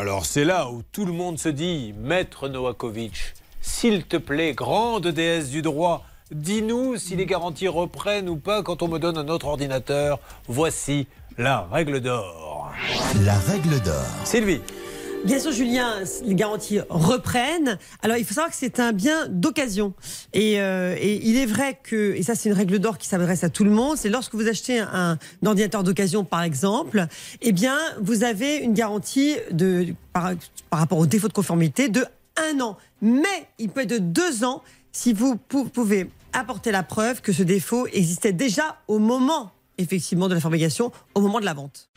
Alors c'est là où tout le monde se dit, Maître Novakovic, s'il te plaît, grande déesse du droit, dis-nous si les garanties reprennent ou pas quand on me donne un autre ordinateur. Voici la règle d'or. La règle d'or. Sylvie. Bien sûr, Julien, les garanties reprennent. Alors, il faut savoir que c'est un bien d'occasion. Et, euh, et, il est vrai que, et ça c'est une règle d'or qui s'adresse à tout le monde, c'est lorsque vous achetez un, un ordinateur d'occasion, par exemple, eh bien, vous avez une garantie de, par, par rapport au défaut de conformité de un an. Mais il peut être de deux ans si vous pouvez apporter la preuve que ce défaut existait déjà au moment, effectivement, de la fabrication, au moment de la vente.